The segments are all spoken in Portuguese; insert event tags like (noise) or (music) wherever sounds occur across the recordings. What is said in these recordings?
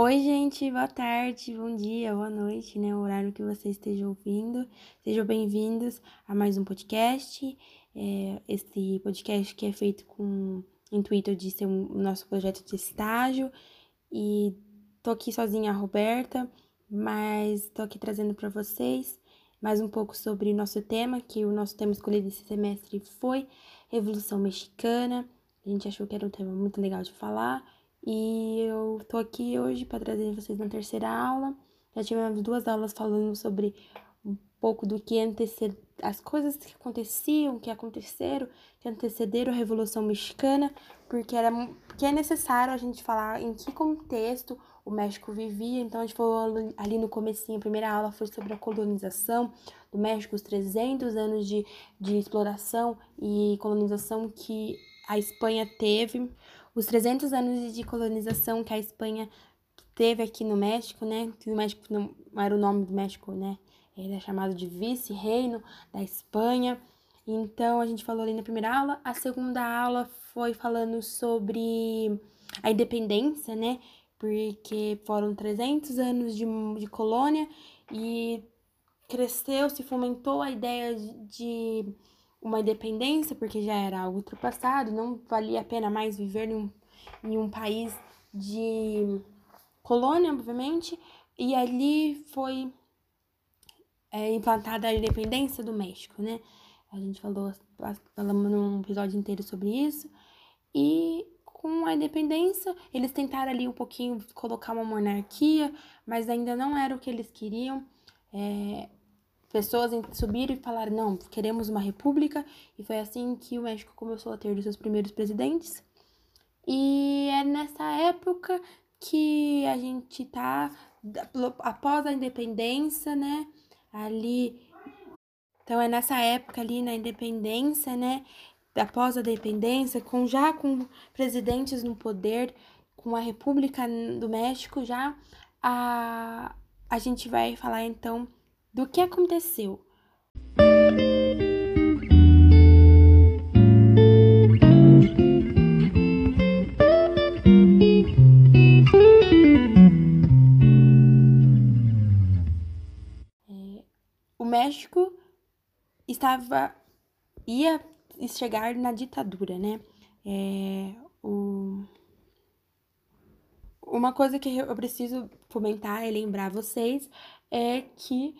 Oi, gente, boa tarde, bom dia, boa noite, né? O horário que você esteja ouvindo. Sejam bem-vindos a mais um podcast. É, esse podcast que é feito com o intuito de ser um, o nosso projeto de estágio. E tô aqui sozinha, a Roberta, mas tô aqui trazendo para vocês mais um pouco sobre o nosso tema, que o nosso tema escolhido esse semestre foi Revolução Mexicana. A gente achou que era um tema muito legal de falar e eu tô aqui hoje para trazer vocês na terceira aula. Já tivemos duas aulas falando sobre um pouco do que antecede as coisas que aconteciam, que aconteceram, que antecederam a Revolução Mexicana, porque era porque é necessário a gente falar em que contexto o México vivia. Então a gente falou ali no comecinho, a primeira aula foi sobre a colonização do México, os 300 anos de, de exploração e colonização que a Espanha teve os 300 anos de colonização que a Espanha teve aqui no México, né? Que o México não era o nome do México, né? Ele é chamado de vice-reino da Espanha. Então, a gente falou ali na primeira aula. A segunda aula foi falando sobre a independência, né? Porque foram 300 anos de, de colônia e cresceu, se fomentou a ideia de uma independência, porque já era ultrapassado, não valia a pena mais viver em um, em um país de colônia, obviamente, e ali foi é, implantada a independência do México, né? A gente falou, falamos num episódio inteiro sobre isso, e com a independência, eles tentaram ali um pouquinho colocar uma monarquia, mas ainda não era o que eles queriam. É, pessoas subiram e falaram: não, queremos uma república, e foi assim que o México começou a ter os seus primeiros presidentes. E é nessa época que a gente tá após a independência, né? Ali. Então é nessa época ali na independência, né? Após a independência, com já com presidentes no poder, com a República do México já, a, a gente vai falar então do que aconteceu. É, o México estava ia chegar na ditadura, né? É, o, uma coisa que eu preciso comentar e lembrar vocês é que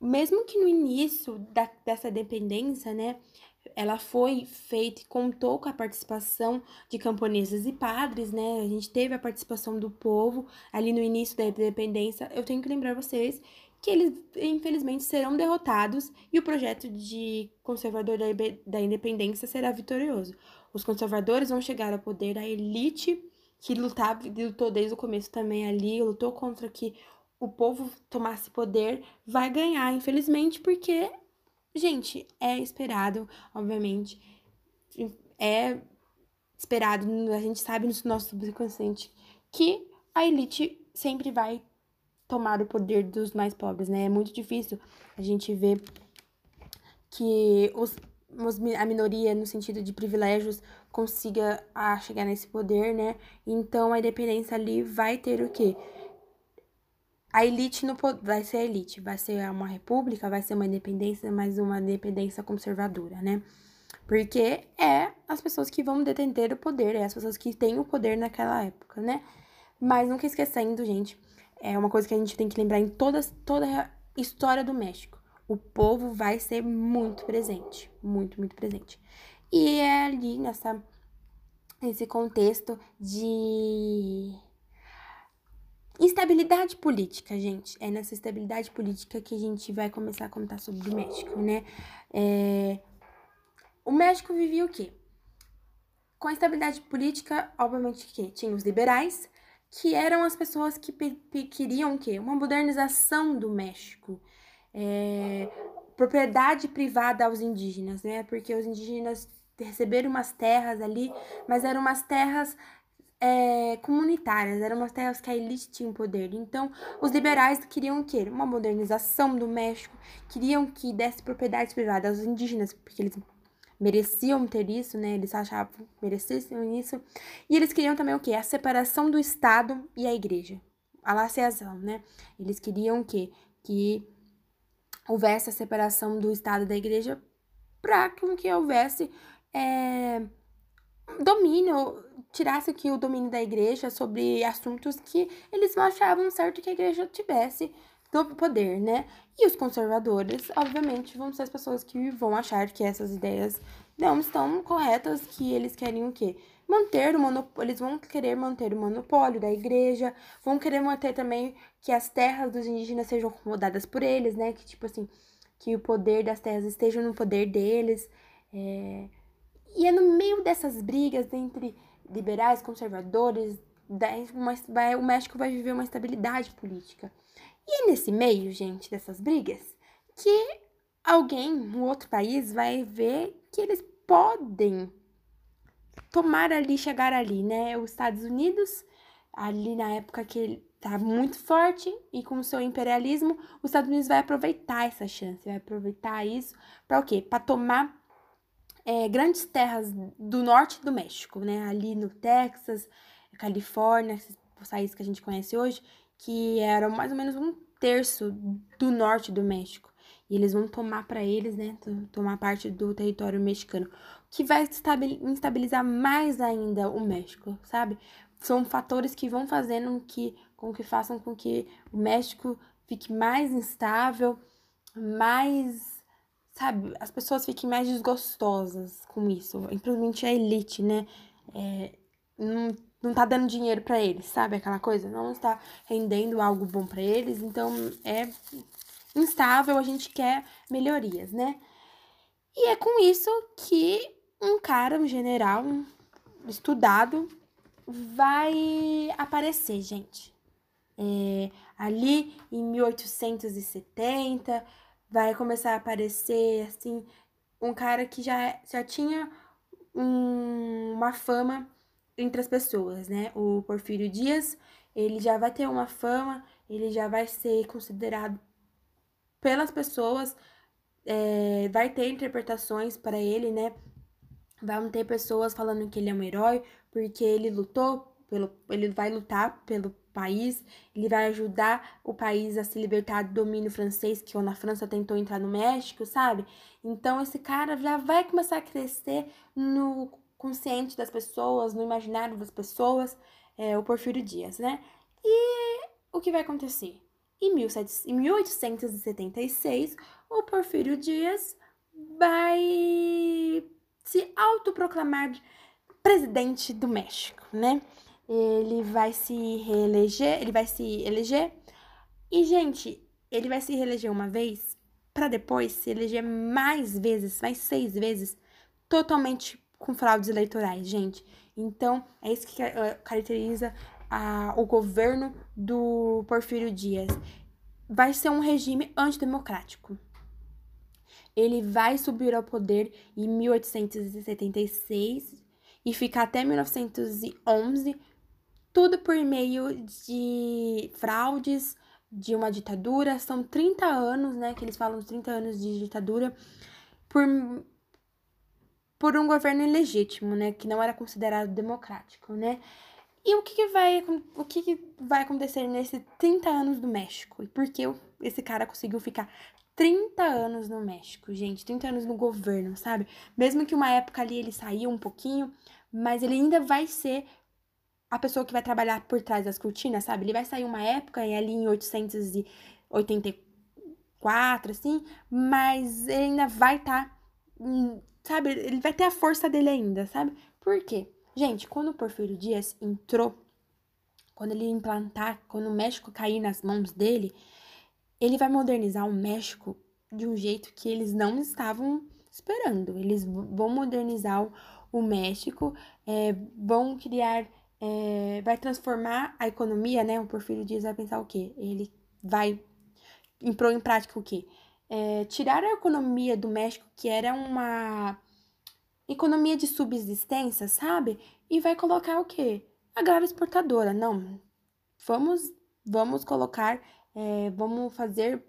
mesmo que no início da, dessa dependência, né, ela foi feita e contou com a participação de camponeses e padres, né? A gente teve a participação do povo ali no início da independência. Eu tenho que lembrar vocês que eles, infelizmente, serão derrotados e o projeto de conservador da, da independência será vitorioso. Os conservadores vão chegar ao poder, a elite que lutava, lutou desde o começo também ali, lutou contra que o povo tomasse poder, vai ganhar, infelizmente, porque, gente, é esperado, obviamente. É esperado, a gente sabe no nosso subconsciente que a elite sempre vai tomar o poder dos mais pobres, né? É muito difícil a gente ver que os, os, a minoria, no sentido de privilégios, consiga a chegar nesse poder, né? Então a independência ali vai ter o quê? A elite no, vai ser a elite, vai ser uma república, vai ser uma independência, mas uma independência conservadora, né? Porque é as pessoas que vão deter o poder, é as pessoas que têm o poder naquela época, né? Mas nunca esquecendo, gente, é uma coisa que a gente tem que lembrar em toda, toda a história do México. O povo vai ser muito presente, muito, muito presente. E é ali nessa, nesse contexto de Instabilidade política, gente. É nessa estabilidade política que a gente vai começar a contar sobre o México, né? É... O México vivia o quê? Com a estabilidade política, obviamente que tinha os liberais, que eram as pessoas que queriam o quê? Uma modernização do México. É... Propriedade privada aos indígenas, né? Porque os indígenas receberam umas terras ali, mas eram umas terras é, comunitárias, eram umas terras que a elite tinha poder. Então, os liberais queriam o quê? Uma modernização do México, queriam que desse propriedade privada aos indígenas, porque eles mereciam ter isso, né? Eles achavam merecessem isso. E eles queriam também o quê? A separação do Estado e a igreja. a laceação, né? Eles queriam que, que houvesse a separação do Estado e da Igreja para que houvesse é, domínio, tirasse aqui o domínio da igreja sobre assuntos que eles não achavam certo que a igreja tivesse do poder, né? E os conservadores, obviamente, vão ser as pessoas que vão achar que essas ideias não estão corretas, que eles querem o quê? Manter o monopólio, eles vão querer manter o monopólio da igreja, vão querer manter também que as terras dos indígenas sejam acomodadas por eles, né? Que tipo assim, que o poder das terras esteja no poder deles. É... E é no meio dessas brigas entre liberais, conservadores, uma, vai, o México vai viver uma estabilidade política. E é nesse meio, gente, dessas brigas, que alguém, um outro país, vai ver que eles podem tomar ali, chegar ali, né? Os Estados Unidos, ali na época que ele tá muito forte e com o seu imperialismo, os Estados Unidos vai aproveitar essa chance, vai aproveitar isso para o quê? Para tomar é, grandes terras do norte do México, né? Ali no Texas, Califórnia, esses países que a gente conhece hoje, que eram mais ou menos um terço do norte do México. E eles vão tomar para eles, né? Tomar parte do território mexicano. Que vai instabilizar mais ainda o México, sabe? São fatores que vão fazendo que, com que façam com que o México fique mais instável, mais sabe, as pessoas fiquem mais desgostosas com isso, principalmente a elite, né? É, não, não tá dando dinheiro para eles, sabe? Aquela coisa, não está rendendo algo bom para eles, então é instável, a gente quer melhorias, né? E é com isso que um cara, um general, um estudado, vai aparecer, gente. É, ali em 1870, vai começar a aparecer, assim, um cara que já, já tinha um, uma fama entre as pessoas, né? O Porfírio Dias, ele já vai ter uma fama, ele já vai ser considerado pelas pessoas, é, vai ter interpretações para ele, né? Vão ter pessoas falando que ele é um herói porque ele lutou pelo, ele vai lutar pelo país, ele vai ajudar o país a se libertar do domínio francês, que quando a França tentou entrar no México, sabe? Então esse cara já vai começar a crescer no consciente das pessoas, no imaginário das pessoas, é, o Porfírio Dias, né? E o que vai acontecer? Em, 17, em 1876, o Porfírio Dias vai se autoproclamar presidente do México, né? Ele vai se reeleger, ele vai se eleger. E, gente, ele vai se reeleger uma vez para depois se eleger mais vezes, mais seis vezes, totalmente com fraudes eleitorais, gente. Então, é isso que eh, caracteriza a, o governo do Porfírio Dias. Vai ser um regime antidemocrático. Ele vai subir ao poder em 1876 e ficar até 1911 tudo por meio de fraudes, de uma ditadura. São 30 anos, né? Que eles falam 30 anos de ditadura por, por um governo ilegítimo, né? Que não era considerado democrático, né? E o que, que vai, o que, que vai acontecer nesses 30 anos do México? E por que esse cara conseguiu ficar 30 anos no México, gente? 30 anos no governo, sabe? Mesmo que uma época ali ele saiu um pouquinho, mas ele ainda vai ser a pessoa que vai trabalhar por trás das cortinas, sabe? Ele vai sair uma época, e ali em 884, assim, mas ele ainda vai estar, tá, sabe? Ele vai ter a força dele ainda, sabe? Por quê? Gente, quando o Porfírio Dias entrou, quando ele implantar, quando o México cair nas mãos dele, ele vai modernizar o México de um jeito que eles não estavam esperando. Eles vão modernizar o, o México, é, vão criar é, vai transformar a economia, né? O Porfírio Dias vai pensar o quê? Ele vai impor em prática o quê? É, tirar a economia do México, que era uma economia de subsistência, sabe? E vai colocar o quê? Agrário exportadora. Não, vamos, vamos colocar, é, vamos fazer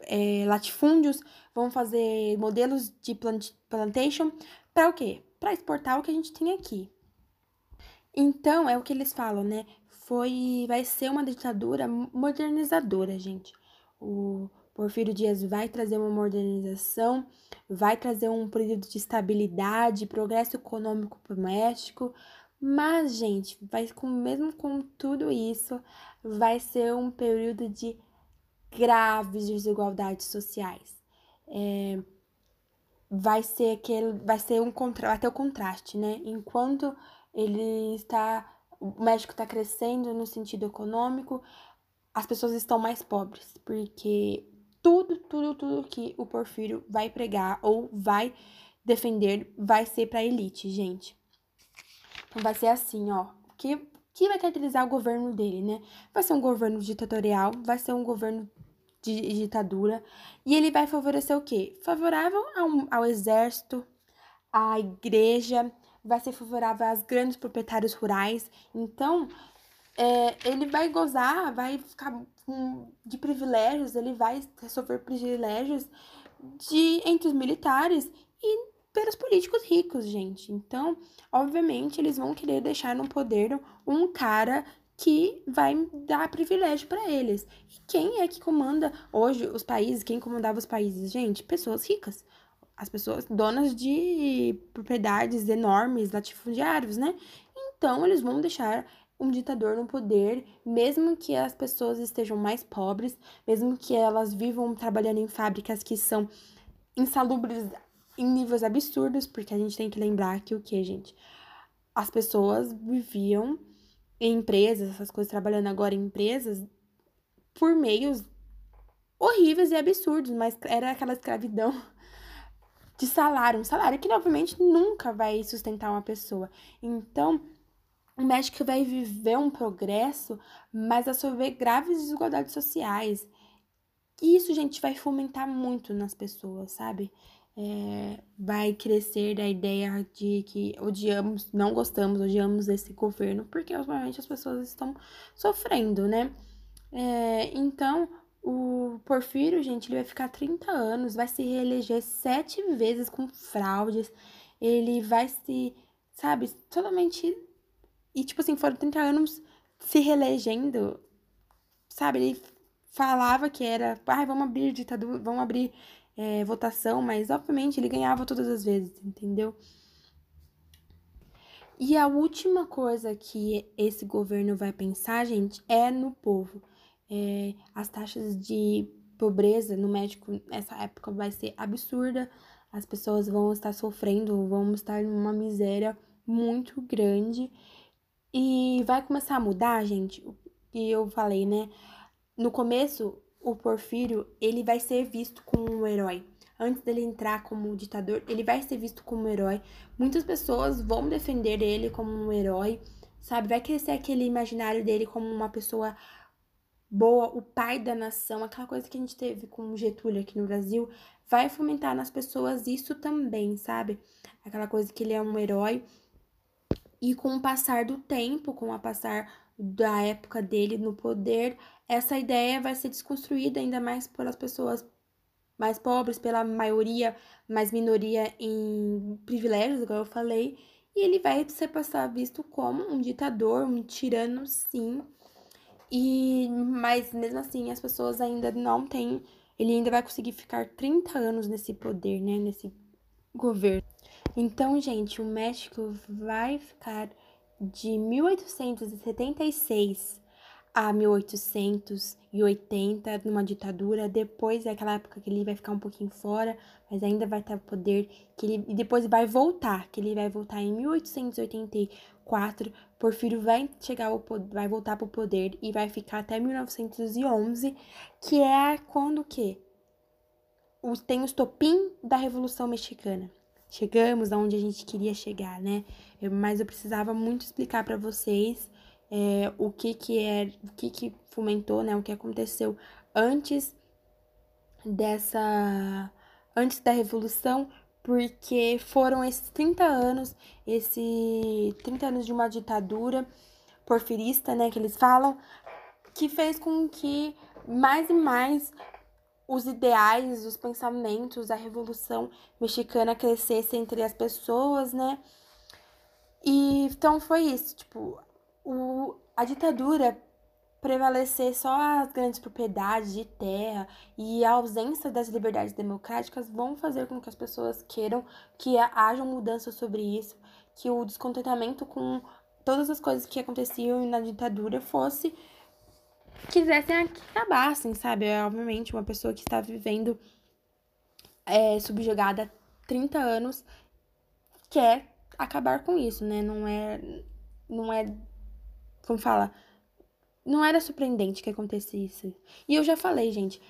é, latifúndios, vamos fazer modelos de plant plantation para o quê? Para exportar o que a gente tem aqui. Então, é o que eles falam, né? foi vai ser uma ditadura modernizadora, gente. O Porfírio Dias vai trazer uma modernização, vai trazer um período de estabilidade, progresso econômico para o México, mas, gente, vai com mesmo com tudo isso, vai ser um período de graves desigualdades sociais. É, vai ser aquele, vai ser um contra, vai ter o contraste, né? Enquanto ele está, o México está crescendo no sentido econômico, as pessoas estão mais pobres, porque tudo, tudo, tudo que o Porfírio vai pregar ou vai defender vai ser para elite, gente. Então vai ser assim, ó, que que vai caracterizar o governo dele, né? Vai ser um governo ditatorial, vai ser um governo de ditadura, e ele vai favorecer o quê? Favorável ao, ao exército, à igreja, vai ser favorável aos grandes proprietários rurais. Então, é, ele vai gozar, vai ficar de privilégios, ele vai sofrer privilégios de entre os militares e pelos políticos ricos, gente. Então, obviamente, eles vão querer deixar no poder um cara que vai dar privilégio para eles. E quem é que comanda hoje os países? Quem comandava os países, gente? Pessoas ricas. As pessoas donas de propriedades enormes, latifundiários, né? Então, eles vão deixar um ditador no poder, mesmo que as pessoas estejam mais pobres, mesmo que elas vivam trabalhando em fábricas que são insalubres em níveis absurdos, porque a gente tem que lembrar que o que, gente? As pessoas viviam em empresas, essas coisas trabalhando agora em empresas, por meios horríveis e absurdos, mas era aquela escravidão de salário, um salário que obviamente nunca vai sustentar uma pessoa. Então, o México vai viver um progresso, mas a sofrer graves desigualdades sociais. E isso, gente, vai fomentar muito nas pessoas, sabe? É, vai crescer da ideia de que odiamos, não gostamos, odiamos esse governo, porque obviamente as pessoas estão sofrendo, né? É, então, o Porfírio, gente, ele vai ficar 30 anos, vai se reeleger sete vezes com fraudes, ele vai se, sabe, totalmente e, tipo assim, foram 30 anos se reelegendo, sabe? Ele falava que era, ai, vamos abrir ditadura, vamos abrir é, votação, mas obviamente ele ganhava todas as vezes, entendeu? E a última coisa que esse governo vai pensar, gente, é no povo. É, as taxas de pobreza no México nessa época vai ser absurda. As pessoas vão estar sofrendo, vão estar numa miséria muito grande. E vai começar a mudar, gente. E eu falei, né? No começo, o Porfírio, ele vai ser visto como um herói. Antes dele entrar como ditador, ele vai ser visto como um herói. Muitas pessoas vão defender ele como um herói, sabe? Vai crescer aquele imaginário dele como uma pessoa boa, o pai da nação, aquela coisa que a gente teve com Getúlio aqui no Brasil, vai fomentar nas pessoas isso também, sabe? Aquela coisa que ele é um herói e com o passar do tempo, com o passar da época dele no poder, essa ideia vai ser desconstruída ainda mais pelas pessoas mais pobres, pela maioria, mais minoria em privilégios, igual eu falei, e ele vai ser passar visto como um ditador, um tirano, sim. E mas mesmo assim, as pessoas ainda não têm, ele ainda vai conseguir ficar 30 anos nesse poder, né, nesse governo. Então, gente, o México vai ficar de 1876 a 1880 numa ditadura. Depois é aquela época que ele vai ficar um pouquinho fora, mas ainda vai ter poder. Que ele, e depois vai voltar, que ele vai voltar em 1884. Porfírio vai chegar ao, vai voltar para o poder e vai ficar até 1911, que é quando o quê? tem o estopim da Revolução Mexicana chegamos aonde a gente queria chegar, né? Eu, mas eu precisava muito explicar para vocês é, o que que é, o que que fomentou, né? O que aconteceu antes dessa, antes da revolução, porque foram esses 30 anos, esse 30 anos de uma ditadura porfirista, né? Que eles falam, que fez com que mais e mais os ideais, os pensamentos, a revolução mexicana crescesse entre as pessoas, né? E então foi isso, tipo, o, a ditadura prevalecer só as grandes propriedades de terra e a ausência das liberdades democráticas vão fazer com que as pessoas queiram que hajam mudanças sobre isso, que o descontentamento com todas as coisas que aconteciam na ditadura fosse quisessem que acabassem, sabe? É, obviamente, uma pessoa que está vivendo é, subjugada há 30 anos quer acabar com isso, né? Não é. Não é. Como fala? Não era surpreendente que acontecesse. E eu já falei, gente,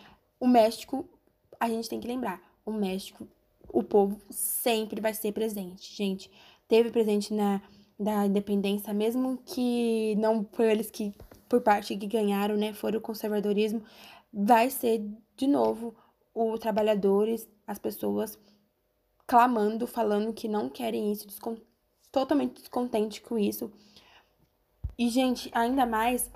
o México, a gente tem que lembrar, o México, o povo sempre vai ser presente, gente. Teve presente na da independência, mesmo que não foi eles que por parte que ganharam, né, foram o conservadorismo, vai ser de novo os trabalhadores, as pessoas clamando, falando que não querem isso, descont totalmente descontente com isso. E gente, ainda mais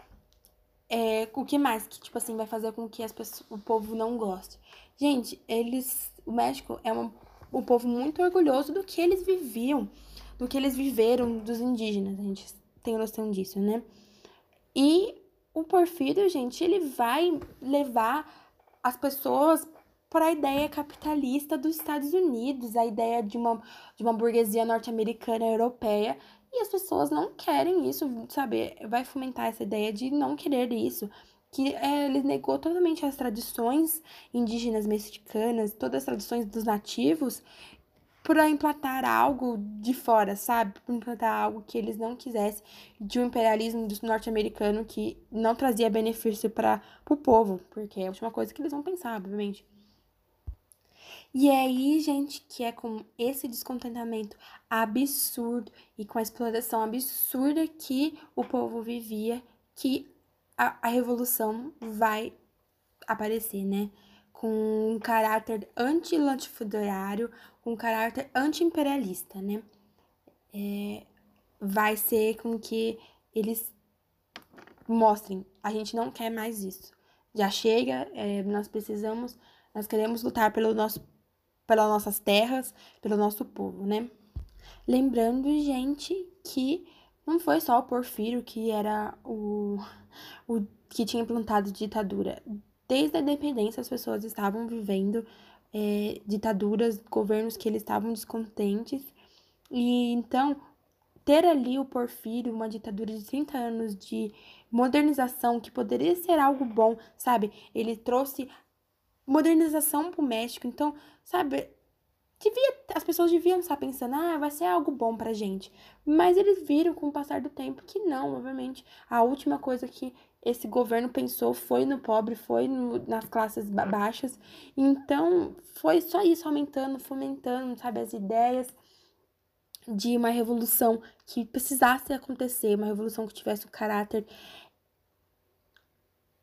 é, o que mais que, tipo assim, vai fazer com que as pessoas, o povo não goste? Gente, eles. O México é uma, um povo muito orgulhoso do que eles viviam, do que eles viveram dos indígenas. A gente tem noção disso, né? E o Porfírio, gente, ele vai levar as pessoas para a ideia capitalista dos Estados Unidos, a ideia de uma, de uma burguesia norte-americana europeia e as pessoas não querem isso, sabe? Vai fomentar essa ideia de não querer isso. Que é, ele negou totalmente as tradições indígenas mexicanas, todas as tradições dos nativos, para implantar algo de fora, sabe? Para implantar algo que eles não quisessem, de um imperialismo norte-americano que não trazia benefício para o povo, porque é a última coisa que eles vão pensar, obviamente. E é aí, gente, que é com esse descontentamento absurdo e com a exploração absurda que o povo vivia que a, a revolução vai aparecer, né? Com um caráter anti-latifundiário, com um caráter anti-imperialista, né? É, vai ser com que eles mostrem, a gente não quer mais isso. Já chega, é, nós precisamos, nós queremos lutar pelo nosso pelas nossas terras, pelo nosso povo, né? Lembrando, gente, que não foi só o Porfírio que era o, o que tinha implantado ditadura. Desde a independência, as pessoas estavam vivendo é, ditaduras, governos que eles estavam descontentes. E então, ter ali o Porfírio, uma ditadura de 30 anos de modernização, que poderia ser algo bom, sabe? Ele trouxe modernização pro México. Então, sabe, devia, as pessoas deviam estar pensando, ah, vai ser algo bom pra gente. Mas eles viram com o passar do tempo que não, obviamente. A última coisa que esse governo pensou foi no pobre, foi no, nas classes baixas. Então, foi só isso aumentando, fomentando, sabe, as ideias de uma revolução que precisasse acontecer, uma revolução que tivesse o caráter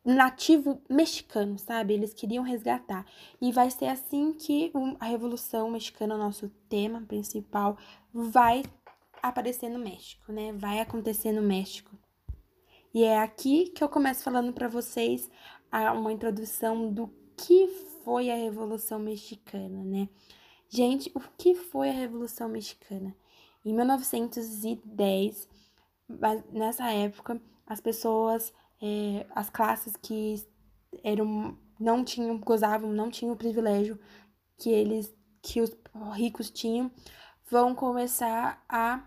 nativo mexicano, sabe? Eles queriam resgatar. E vai ser assim que a Revolução Mexicana, nosso tema principal, vai aparecer no México, né? Vai acontecer no México. E é aqui que eu começo falando para vocês uma introdução do que foi a Revolução Mexicana, né? Gente, o que foi a Revolução Mexicana? Em 1910, nessa época, as pessoas é, as classes que eram não tinham gozavam não tinham o privilégio que eles que os ricos tinham vão começar a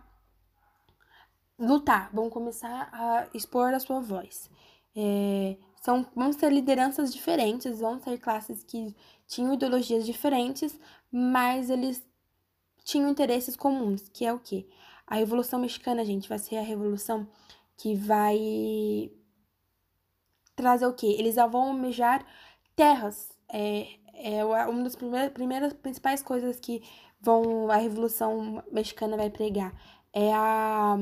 lutar vão começar a expor a sua voz. É, são vão ser lideranças diferentes vão ser classes que tinham ideologias diferentes mas eles tinham interesses comuns que é o que a revolução mexicana gente vai ser a revolução que vai trazer o quê? Eles vão almejar terras. É, é uma das primeiras, primeiras principais coisas que vão a Revolução Mexicana vai pregar. É a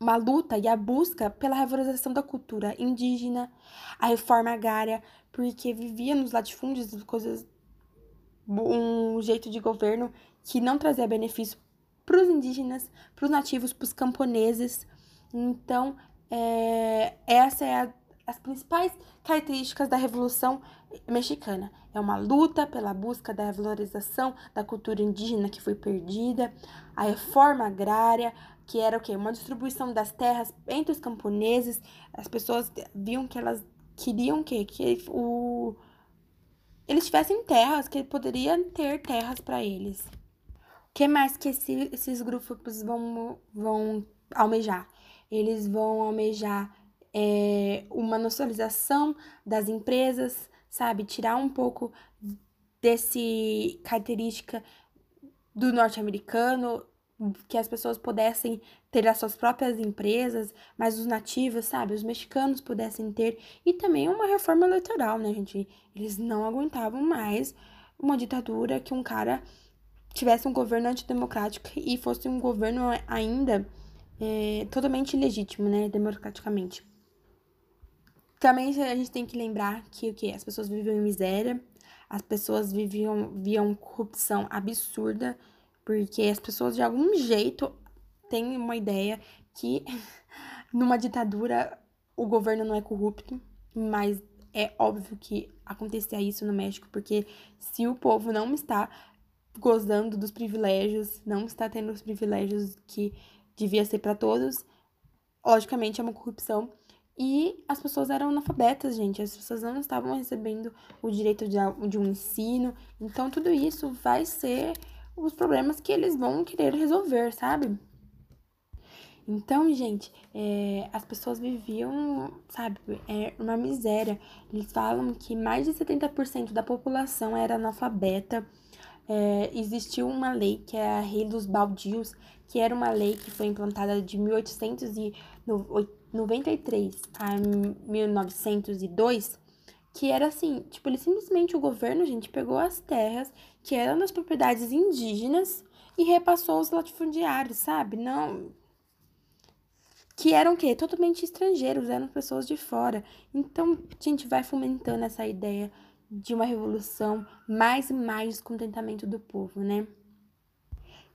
uma luta e a busca pela revalorização da cultura indígena, a reforma agrária, porque vivia nos latifúndios coisas um jeito de governo que não trazia benefício para os indígenas, para os nativos, para os camponeses. Então, é, essa é a as principais características da Revolução Mexicana. É uma luta pela busca da valorização da cultura indígena que foi perdida, a reforma agrária, que era o quê? Uma distribuição das terras entre os camponeses. As pessoas viam que elas queriam que, que o eles tivessem terras, que poderiam ter terras para eles. O que mais que esse, esses grupos vão, vão almejar? Eles vão almejar é, uma nacionalização das empresas, sabe? Tirar um pouco desse característica do norte-americano, que as pessoas pudessem ter as suas próprias empresas, mas os nativos, sabe, os mexicanos pudessem ter, e também uma reforma eleitoral, né, gente? Eles não aguentavam mais uma ditadura que um cara tivesse um governo antidemocrático e fosse um governo ainda é, totalmente ilegítimo, né, democraticamente. Também a gente tem que lembrar que o que as pessoas viviam em miséria, as pessoas viviam viam corrupção absurda, porque as pessoas de algum jeito têm uma ideia que (laughs) numa ditadura o governo não é corrupto, mas é óbvio que acontecia isso no México, porque se o povo não está gozando dos privilégios, não está tendo os privilégios que devia ser para todos, logicamente é uma corrupção e as pessoas eram analfabetas, gente. As pessoas não estavam recebendo o direito de, um ensino. Então, tudo isso vai ser os problemas que eles vão querer resolver, sabe? Então, gente, é, as pessoas viviam, sabe, é uma miséria. Eles falam que mais de 70% da população era analfabeta. É, existiu uma lei que é a Lei dos Baldios, que era uma lei que foi implantada de 1893 a 1902, que era assim, tipo, ele simplesmente o governo, gente, pegou as terras que eram das propriedades indígenas e repassou os latifundiários, sabe? Não que eram o quê? Totalmente estrangeiros, eram pessoas de fora. Então, a gente vai fomentando essa ideia de uma revolução, mais e mais descontentamento do povo, né?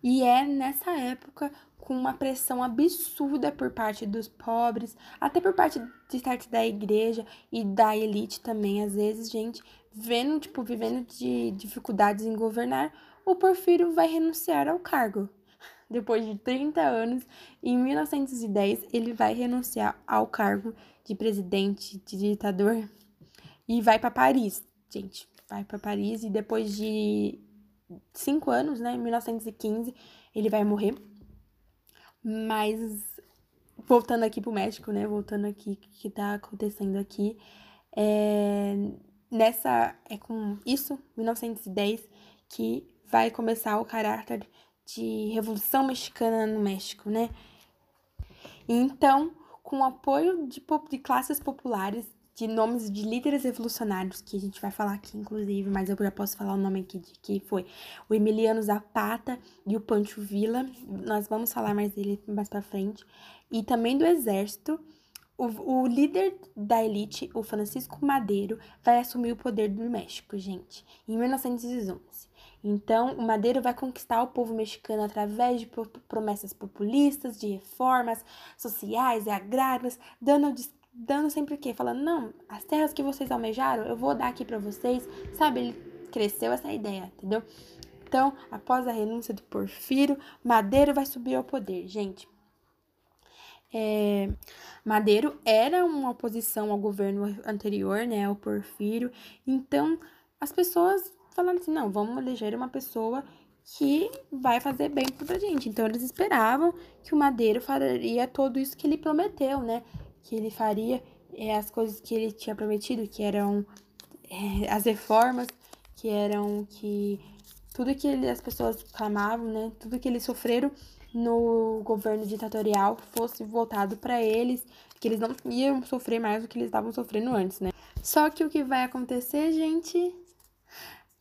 E é nessa época, com uma pressão absurda por parte dos pobres, até por parte de parte da igreja e da elite também, às vezes, gente, vendo, tipo, vivendo de dificuldades em governar, o Porfírio vai renunciar ao cargo. (laughs) Depois de 30 anos, em 1910, ele vai renunciar ao cargo de presidente, de ditador, e vai para Paris, gente. Vai para Paris e depois de cinco anos, né? Em 1915, ele vai morrer. Mas voltando aqui pro México, né? Voltando aqui, que tá acontecendo aqui. É, nessa. É com isso, 1910, que vai começar o caráter de Revolução Mexicana no México, né? Então, com o apoio de, de classes populares, de nomes de líderes revolucionários, que a gente vai falar aqui, inclusive, mas eu já posso falar o nome aqui de que foi o Emiliano Zapata e o Pancho Villa. Nós vamos falar mais dele mais pra frente. E também do exército. O, o líder da elite, o Francisco Madeiro, vai assumir o poder do México, gente, em 1911. Então, o Madeiro vai conquistar o povo mexicano através de promessas populistas, de reformas sociais e agrárias, dando dando sempre o quê? Falando, não, as terras que vocês almejaram, eu vou dar aqui para vocês. Sabe, ele cresceu essa ideia, entendeu? Então, após a renúncia do Porfírio, Madeiro vai subir ao poder, gente. É, Madeiro era uma oposição ao governo anterior, né, ao Porfírio. Então, as pessoas falaram assim, não, vamos eleger uma pessoa que vai fazer bem pra gente. Então, eles esperavam que o Madeiro faria tudo isso que ele prometeu, né? Que ele faria é, as coisas que ele tinha prometido, que eram é, as reformas, que eram que tudo que ele, as pessoas clamavam, né, tudo que eles sofreram no governo ditatorial fosse voltado para eles, que eles não iam sofrer mais do que eles estavam sofrendo antes, né? Só que o que vai acontecer, gente,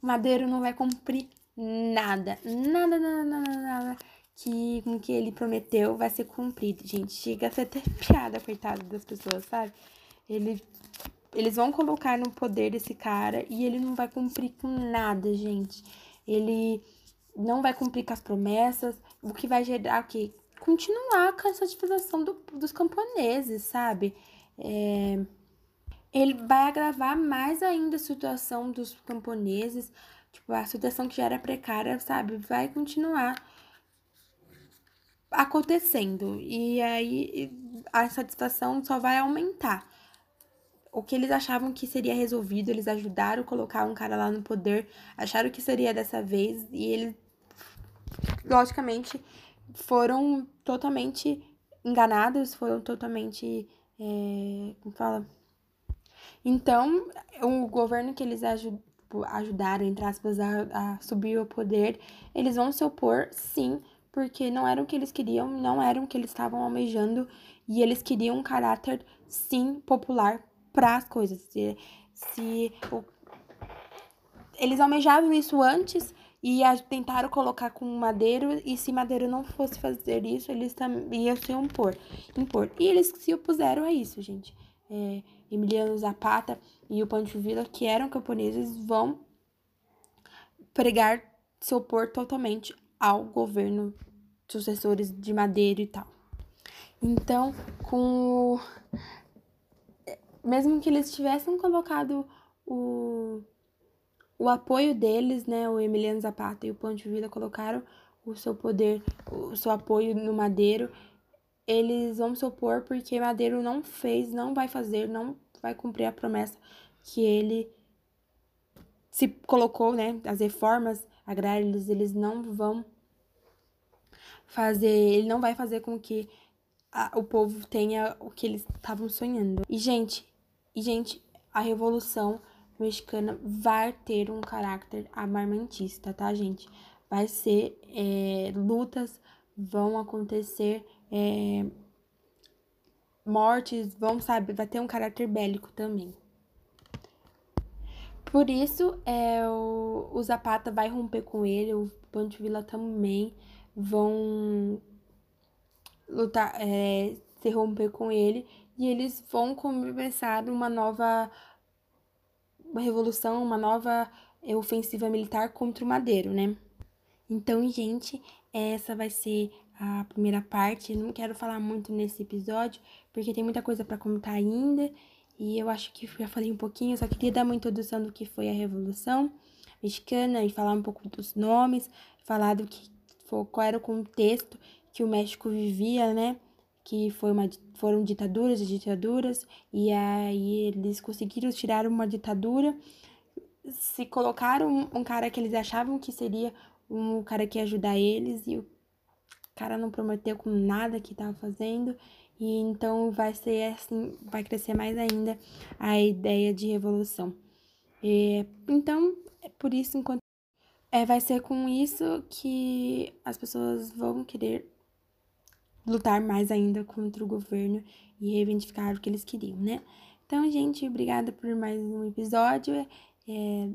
Madeiro não vai cumprir nada, nada, nada, nada, nada que com que ele prometeu vai ser cumprido, gente. Chega a ser até (laughs) piada, coitado das pessoas, sabe? Ele, eles vão colocar no poder desse cara e ele não vai cumprir com nada, gente. Ele não vai cumprir com as promessas, o que vai gerar o quê? Continuar com essa utilização do, dos camponeses, sabe? É, ele vai agravar mais ainda a situação dos camponeses, tipo, a situação que já era precária, sabe? Vai continuar acontecendo. E aí a satisfação só vai aumentar. O que eles achavam que seria resolvido, eles ajudaram a colocar um cara lá no poder, acharam que seria dessa vez, e eles, logicamente, foram totalmente enganados, foram totalmente. É, como fala? Então, o governo que eles ajudaram, entre aspas, a, a subir ao poder, eles vão se opor, sim, porque não era o que eles queriam, não era o que eles estavam almejando, e eles queriam um caráter, sim, popular para as coisas. Se, se o, eles almejavam isso antes e a, tentaram colocar com Madeiro, e se Madeiro não fosse fazer isso, eles iam se impor, impor. E eles se opuseram a isso, gente. É, Emiliano Zapata e o Pancho Villa, que eram camponeses, vão pregar se opor totalmente ao governo sucessores de Madeira e tal. Então, com mesmo que eles tivessem colocado o, o apoio deles, né, o Emiliano Zapata e o Pancho Villa colocaram o seu poder, o seu apoio no Madeiro, eles vão se opor porque Madeiro não fez, não vai fazer, não vai cumprir a promessa que ele se colocou, né? As reformas agrárias, eles não vão fazer, ele não vai fazer com que a, o povo tenha o que eles estavam sonhando. E, gente, e, gente, a revolução mexicana vai ter um caráter armamentista, tá, gente? Vai ser é, lutas, vão acontecer é, mortes, vão, sabe, vai ter um caráter bélico também. Por isso, é, o, o Zapata vai romper com ele, o Pancho Villa também vão lutar, é, se romper com ele, e eles vão começar uma nova uma revolução, uma nova ofensiva militar contra o Madeiro, né? Então, gente, essa vai ser a primeira parte. Eu não quero falar muito nesse episódio, porque tem muita coisa para contar ainda. E eu acho que já falei um pouquinho, só queria dar uma introdução do que foi a Revolução Mexicana e falar um pouco dos nomes, falar do que qual era o contexto que o México vivia, né? Que foi uma, foram ditaduras e ditaduras, e aí eles conseguiram tirar uma ditadura, se colocaram um, cara que eles achavam que seria um cara que ia ajudar eles, e o cara não prometeu com nada que estava fazendo, e então vai ser assim, vai crescer mais ainda a ideia de revolução. E, então, é por isso, enquanto é, vai ser com isso que as pessoas vão querer lutar mais ainda contra o governo e reivindicar o que eles queriam, né? Então, gente, obrigada por mais um episódio. É,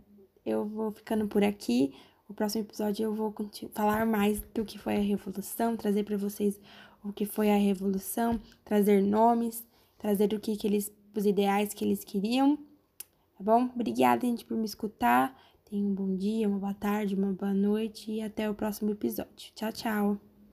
eu vou ficando por aqui. O próximo episódio eu vou falar mais do que foi a revolução, trazer para vocês o que foi a revolução, trazer nomes, trazer o que, que eles, os ideais que eles queriam. Tá bom? Obrigada, gente, por me escutar. Tenha um bom dia, uma boa tarde, uma boa noite e até o próximo episódio. Tchau, tchau!